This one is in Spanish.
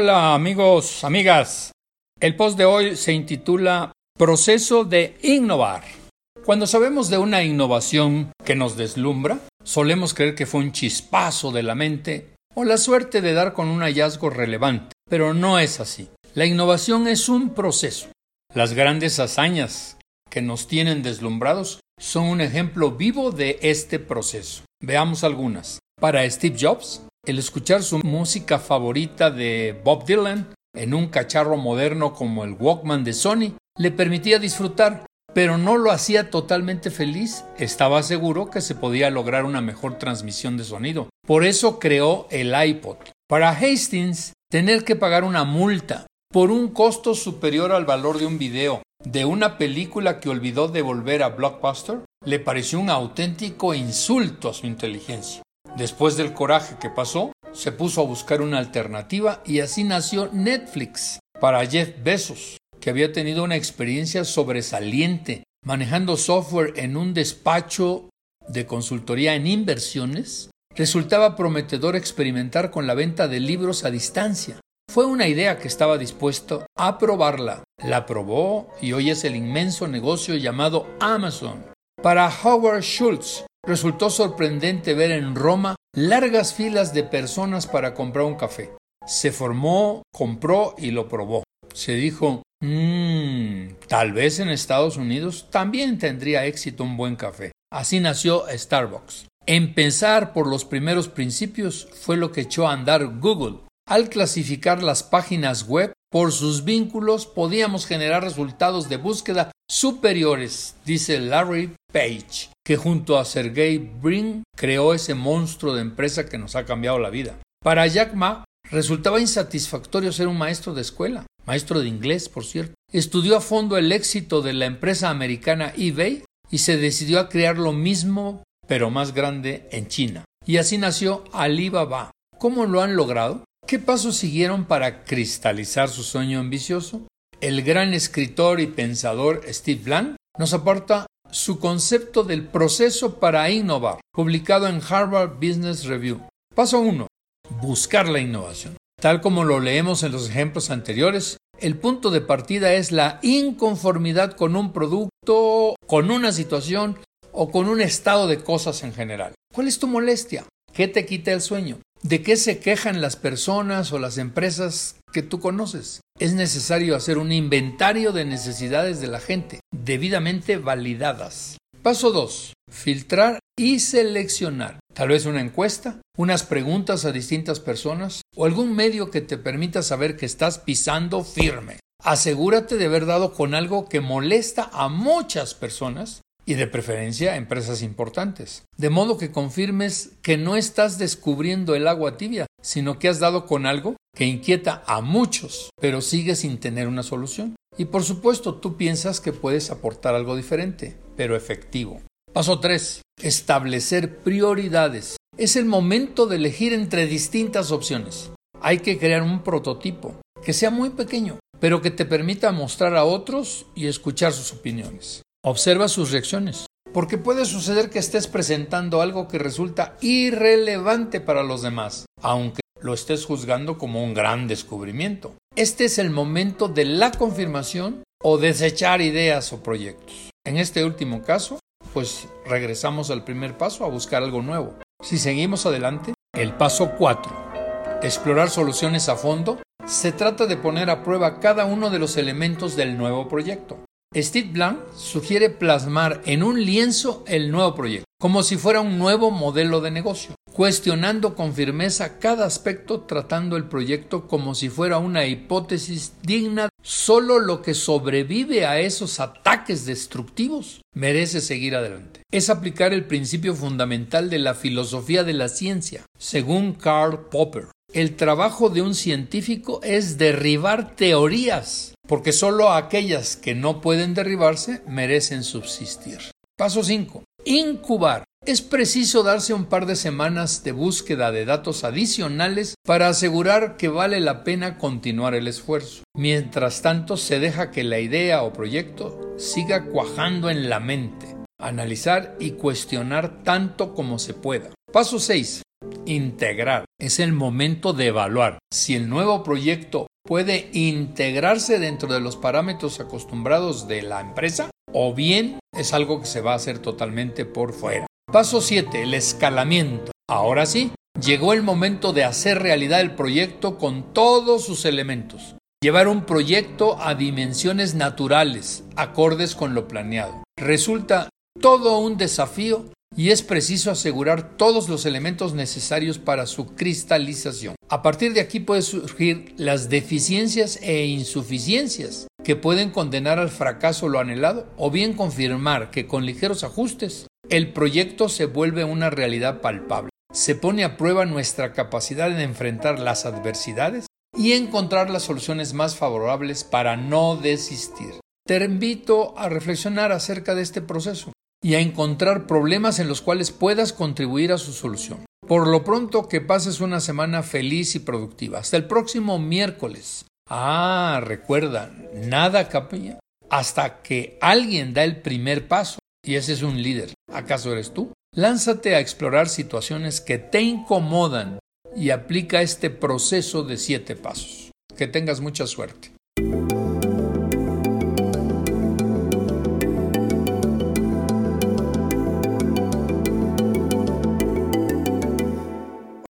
Hola amigos, amigas. El post de hoy se intitula Proceso de innovar. Cuando sabemos de una innovación que nos deslumbra, solemos creer que fue un chispazo de la mente o la suerte de dar con un hallazgo relevante, pero no es así. La innovación es un proceso. Las grandes hazañas que nos tienen deslumbrados son un ejemplo vivo de este proceso. Veamos algunas. Para Steve Jobs, el escuchar su música favorita de Bob Dylan en un cacharro moderno como el Walkman de Sony le permitía disfrutar, pero no lo hacía totalmente feliz. Estaba seguro que se podía lograr una mejor transmisión de sonido. Por eso creó el iPod. Para Hastings, tener que pagar una multa por un costo superior al valor de un video de una película que olvidó devolver a Blockbuster le pareció un auténtico insulto a su inteligencia. Después del coraje que pasó, se puso a buscar una alternativa y así nació Netflix para Jeff Bezos, que había tenido una experiencia sobresaliente manejando software en un despacho de consultoría en inversiones. Resultaba prometedor experimentar con la venta de libros a distancia. Fue una idea que estaba dispuesto a probarla. La probó y hoy es el inmenso negocio llamado Amazon. Para Howard Schultz, Resultó sorprendente ver en Roma largas filas de personas para comprar un café. Se formó, compró y lo probó. Se dijo, mmm, tal vez en Estados Unidos también tendría éxito un buen café. Así nació Starbucks. Empezar por los primeros principios fue lo que echó a andar Google. Al clasificar las páginas web por sus vínculos, podíamos generar resultados de búsqueda superiores, dice Larry Page que junto a Sergey Brin creó ese monstruo de empresa que nos ha cambiado la vida. Para Jack Ma resultaba insatisfactorio ser un maestro de escuela, maestro de inglés, por cierto. Estudió a fondo el éxito de la empresa americana eBay y se decidió a crear lo mismo, pero más grande, en China. Y así nació Alibaba. ¿Cómo lo han logrado? ¿Qué pasos siguieron para cristalizar su sueño ambicioso? El gran escritor y pensador Steve Blank nos aporta su concepto del proceso para innovar, publicado en Harvard Business Review. Paso 1. Buscar la innovación. Tal como lo leemos en los ejemplos anteriores, el punto de partida es la inconformidad con un producto, con una situación o con un estado de cosas en general. ¿Cuál es tu molestia? ¿Qué te quita el sueño? ¿De qué se quejan las personas o las empresas que tú conoces? Es necesario hacer un inventario de necesidades de la gente, debidamente validadas. Paso 2. Filtrar y seleccionar. Tal vez una encuesta, unas preguntas a distintas personas o algún medio que te permita saber que estás pisando firme. Asegúrate de haber dado con algo que molesta a muchas personas y de preferencia empresas importantes. De modo que confirmes que no estás descubriendo el agua tibia, sino que has dado con algo que inquieta a muchos, pero sigue sin tener una solución. Y por supuesto tú piensas que puedes aportar algo diferente, pero efectivo. Paso 3. Establecer prioridades. Es el momento de elegir entre distintas opciones. Hay que crear un prototipo que sea muy pequeño, pero que te permita mostrar a otros y escuchar sus opiniones. Observa sus reacciones, porque puede suceder que estés presentando algo que resulta irrelevante para los demás, aunque lo estés juzgando como un gran descubrimiento. Este es el momento de la confirmación o desechar ideas o proyectos. En este último caso, pues regresamos al primer paso a buscar algo nuevo. Si seguimos adelante, el paso 4. Explorar soluciones a fondo. Se trata de poner a prueba cada uno de los elementos del nuevo proyecto. Steve Blank sugiere plasmar en un lienzo el nuevo proyecto, como si fuera un nuevo modelo de negocio, cuestionando con firmeza cada aspecto tratando el proyecto como si fuera una hipótesis digna. Solo lo que sobrevive a esos ataques destructivos merece seguir adelante. Es aplicar el principio fundamental de la filosofía de la ciencia, según Karl Popper. El trabajo de un científico es derribar teorías, porque solo aquellas que no pueden derribarse merecen subsistir. Paso 5. Incubar. Es preciso darse un par de semanas de búsqueda de datos adicionales para asegurar que vale la pena continuar el esfuerzo. Mientras tanto, se deja que la idea o proyecto siga cuajando en la mente. Analizar y cuestionar tanto como se pueda. Paso 6. Integrar. Es el momento de evaluar si el nuevo proyecto puede integrarse dentro de los parámetros acostumbrados de la empresa o bien es algo que se va a hacer totalmente por fuera. Paso 7. El escalamiento. Ahora sí, llegó el momento de hacer realidad el proyecto con todos sus elementos. Llevar un proyecto a dimensiones naturales, acordes con lo planeado. Resulta todo un desafío y es preciso asegurar todos los elementos necesarios para su cristalización. A partir de aquí pueden surgir las deficiencias e insuficiencias que pueden condenar al fracaso lo anhelado o bien confirmar que con ligeros ajustes el proyecto se vuelve una realidad palpable. Se pone a prueba nuestra capacidad de enfrentar las adversidades y encontrar las soluciones más favorables para no desistir. Te invito a reflexionar acerca de este proceso y a encontrar problemas en los cuales puedas contribuir a su solución. Por lo pronto, que pases una semana feliz y productiva. Hasta el próximo miércoles. Ah, recuerda, nada cambia hasta que alguien da el primer paso y ese es un líder. ¿Acaso eres tú? Lánzate a explorar situaciones que te incomodan y aplica este proceso de siete pasos. Que tengas mucha suerte.